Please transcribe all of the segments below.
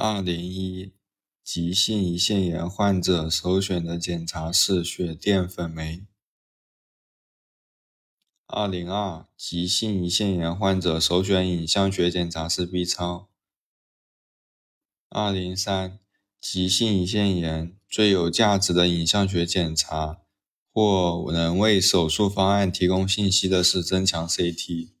二零一急性胰腺炎患者首选的检查是血淀粉酶。二零二急性胰腺炎患者首选影像学检查是 B 超。二零三急性胰腺炎最有价值的影像学检查或能为手术方案提供信息的是增强 CT。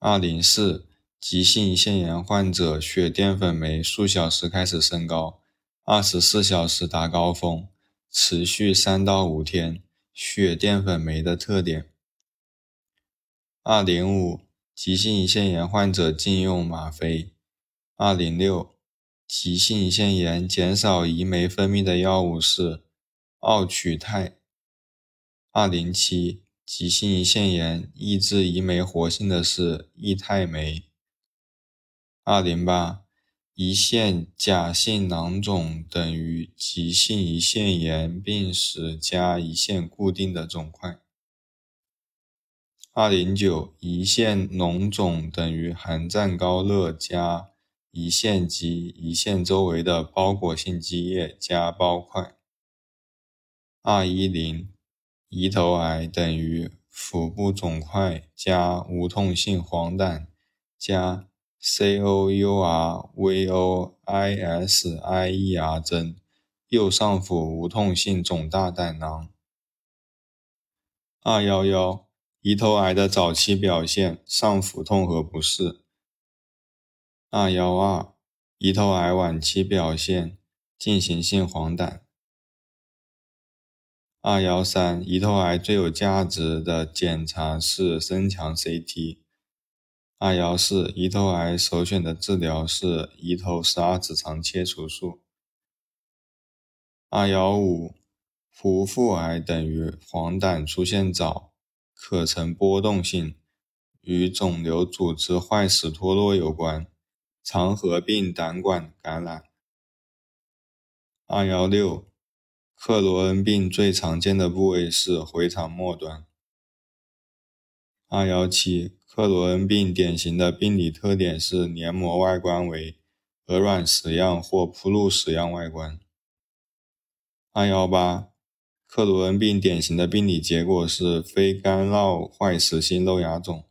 二零四急性胰腺炎患者血淀粉酶数小时开始升高，二十四小时达高峰，持续三到五天。血淀粉酶的特点。二零五急性胰腺炎患者禁用吗啡。二零六急性胰腺炎减少胰酶分泌的药物是奥曲泰。二零七急性胰腺炎抑制胰酶活性的是益泰酶。二零八，胰腺假性囊肿等于急性胰腺炎病史加胰腺固定的肿块。二零九，胰腺脓肿等于含战高热加胰腺及胰腺周围的包裹性积液加包块。二一零，胰头癌等于腹部肿块加无痛性黄疸加。COURVOISIER 针，右上腹无痛性肿大胆囊。二幺幺，胰头癌的早期表现：上腹痛和不适。二幺二，胰头癌晚期表现：进行性黄疸。二幺三，胰头癌最有价值的检查是增强 CT。二幺四，胰头癌首选的治疗是胰头十二指肠切除术。二幺五，壶腹癌等于黄疸出现早，可呈波动性，与肿瘤组织坏死脱落有关，常合并胆管感染。二幺六，克罗恩病最常见的部位是回肠末端。二幺七。克罗恩病典型的病理特点是黏膜外观为鹅卵石样或铺路石样外观。二幺八，克罗恩病典型的病理结果是非干酪坏死性肉芽肿。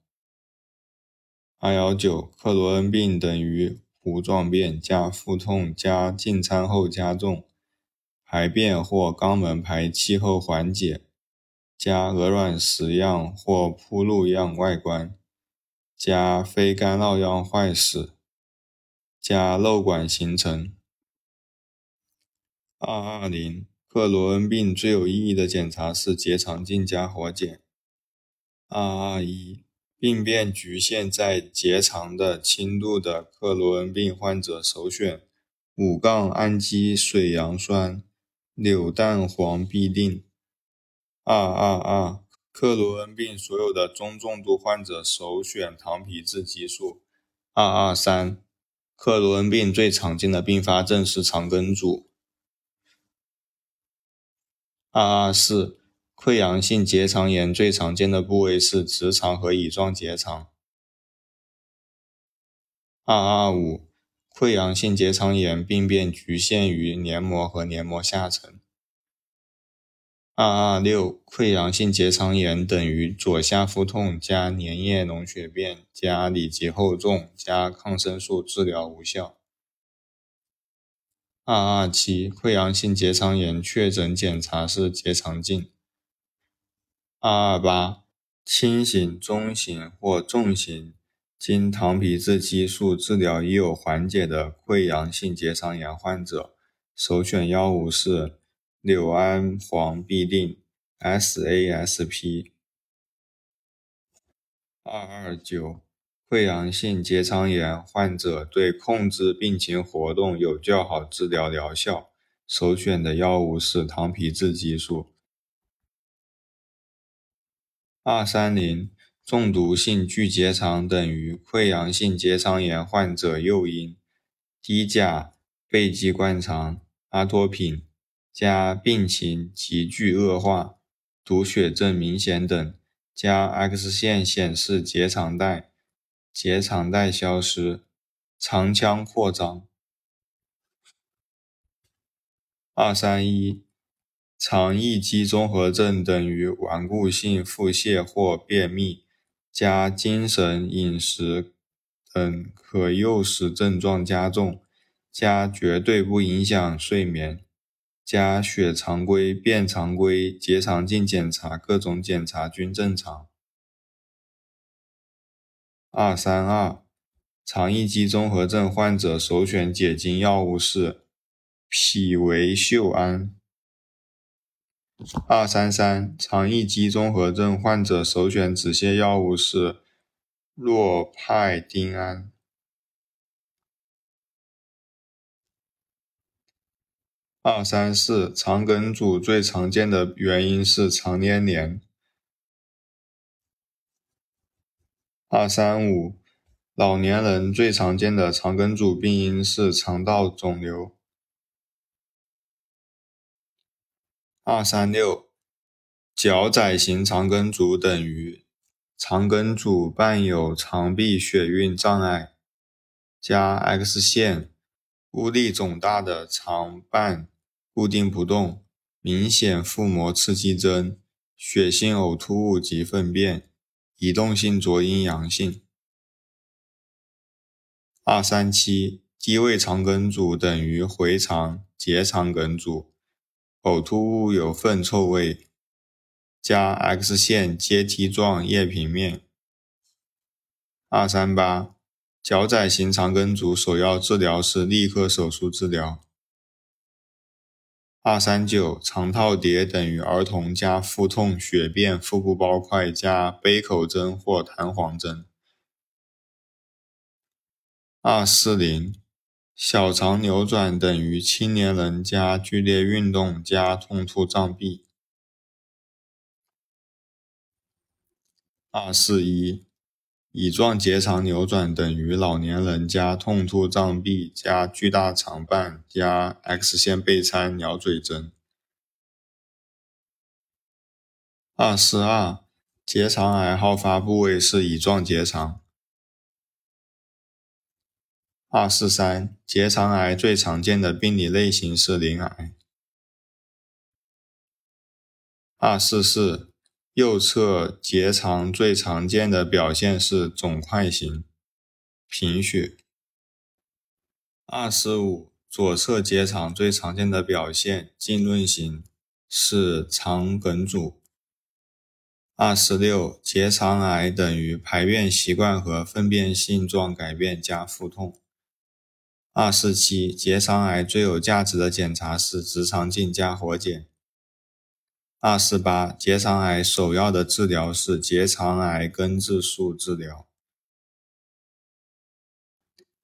二幺九，克罗恩病等于糊状便加腹痛加进餐后加重，排便或肛门排气后缓解，加鹅卵石样或铺路样外观。加非干酪样坏死，加瘘管形成。二二零，克罗恩病最有意义的检查是结肠镜加活检。二二一，病变局限在结肠的轻度的克罗恩病患者首选五杠氨基水杨酸柳蛋黄嘧啶。二二二。克罗恩病所有的中重度患者首选糖皮质激素。二二三，克罗恩病最常见的并发症是肠梗阻。二二四，溃疡性结肠炎最常见的部位是直肠和乙状结肠。二二五，溃疡性结肠炎病变局限于黏膜和黏膜下层。二二六，溃疡性结肠炎等于左下腹痛加粘液脓血便加里脊厚重加抗生素治疗无效。二二七，溃疡性结肠炎确诊检查是结肠镜。二二八，轻型、中型或重型经糖皮质激素治疗已有缓解的溃疡性结肠炎患者，首选药物是。柳氨黄嘧啶 （SASP）。二二九，溃疡性结肠炎患者对控制病情活动有较好治疗疗效，首选的药物是糖皮质激素。二三零，中毒性巨结肠等于溃疡性结肠炎患者诱因低钾贝基灌肠阿托品。加病情急剧恶化，毒血症明显等，加 X 线显示结肠带，结肠带消失，肠腔扩张。二三一，肠易激综合症等于顽固性腹泻或便秘，加精神、饮食等可诱使症状加重，加绝对不影响睡眠。加血常规、便常规、结肠镜检查各种检查均正常。二三二，肠易激综合症患者首选解痉药物是匹维溴胺。二三三，肠易激综合症患者首选止泻药物是洛派丁胺。二三四，肠梗阻最常见的原因是肠粘连。二三五，老年人最常见的肠梗阻病因是肠道肿瘤。二三六，脚窄型肠梗阻等于肠梗阻伴有肠壁血运障碍，加 X 线，污粒肿大的肠瓣。固定不动，明显腹膜刺激征，血性呕吐物及粪便，移动性浊阴阳性。二三七，低位肠梗阻等于回肠结肠梗阻，呕吐物有粪臭味，加 X 线阶梯状叶平面。二三八，脚窄型肠梗阻首要治疗是立刻手术治疗。二三九，肠套叠等于儿童加腹痛、血便、腹部包块加杯口针或弹簧针。二四零，小肠扭转等于青年人加剧烈运动加痛突胀闭。二四一。乙状结肠扭转等于老年人加痛突胀闭加巨大肠瓣加 X 线钡餐鸟嘴针。二四二，结肠癌好发部位是乙状结肠。二四三，结肠癌最常见的病理类型是鳞癌。二四四。右侧结肠最常见的表现是肿块型贫血。二十五，左侧结肠最常见的表现浸润型是肠梗阻。二十六，结肠癌等于排便习惯和粪便性状改变加腹痛。二十七，结肠癌最有价值的检查是直肠镜加活检。二四八，结肠癌首要的治疗是结肠癌根治术治疗。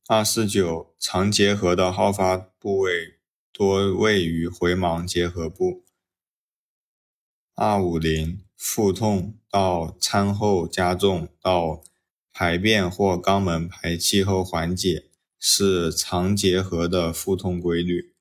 二四九，肠结核的好发部位多位于回盲结核部。二五零，腹痛到餐后加重到排便或肛门排气后缓解，是肠结核的腹痛规律。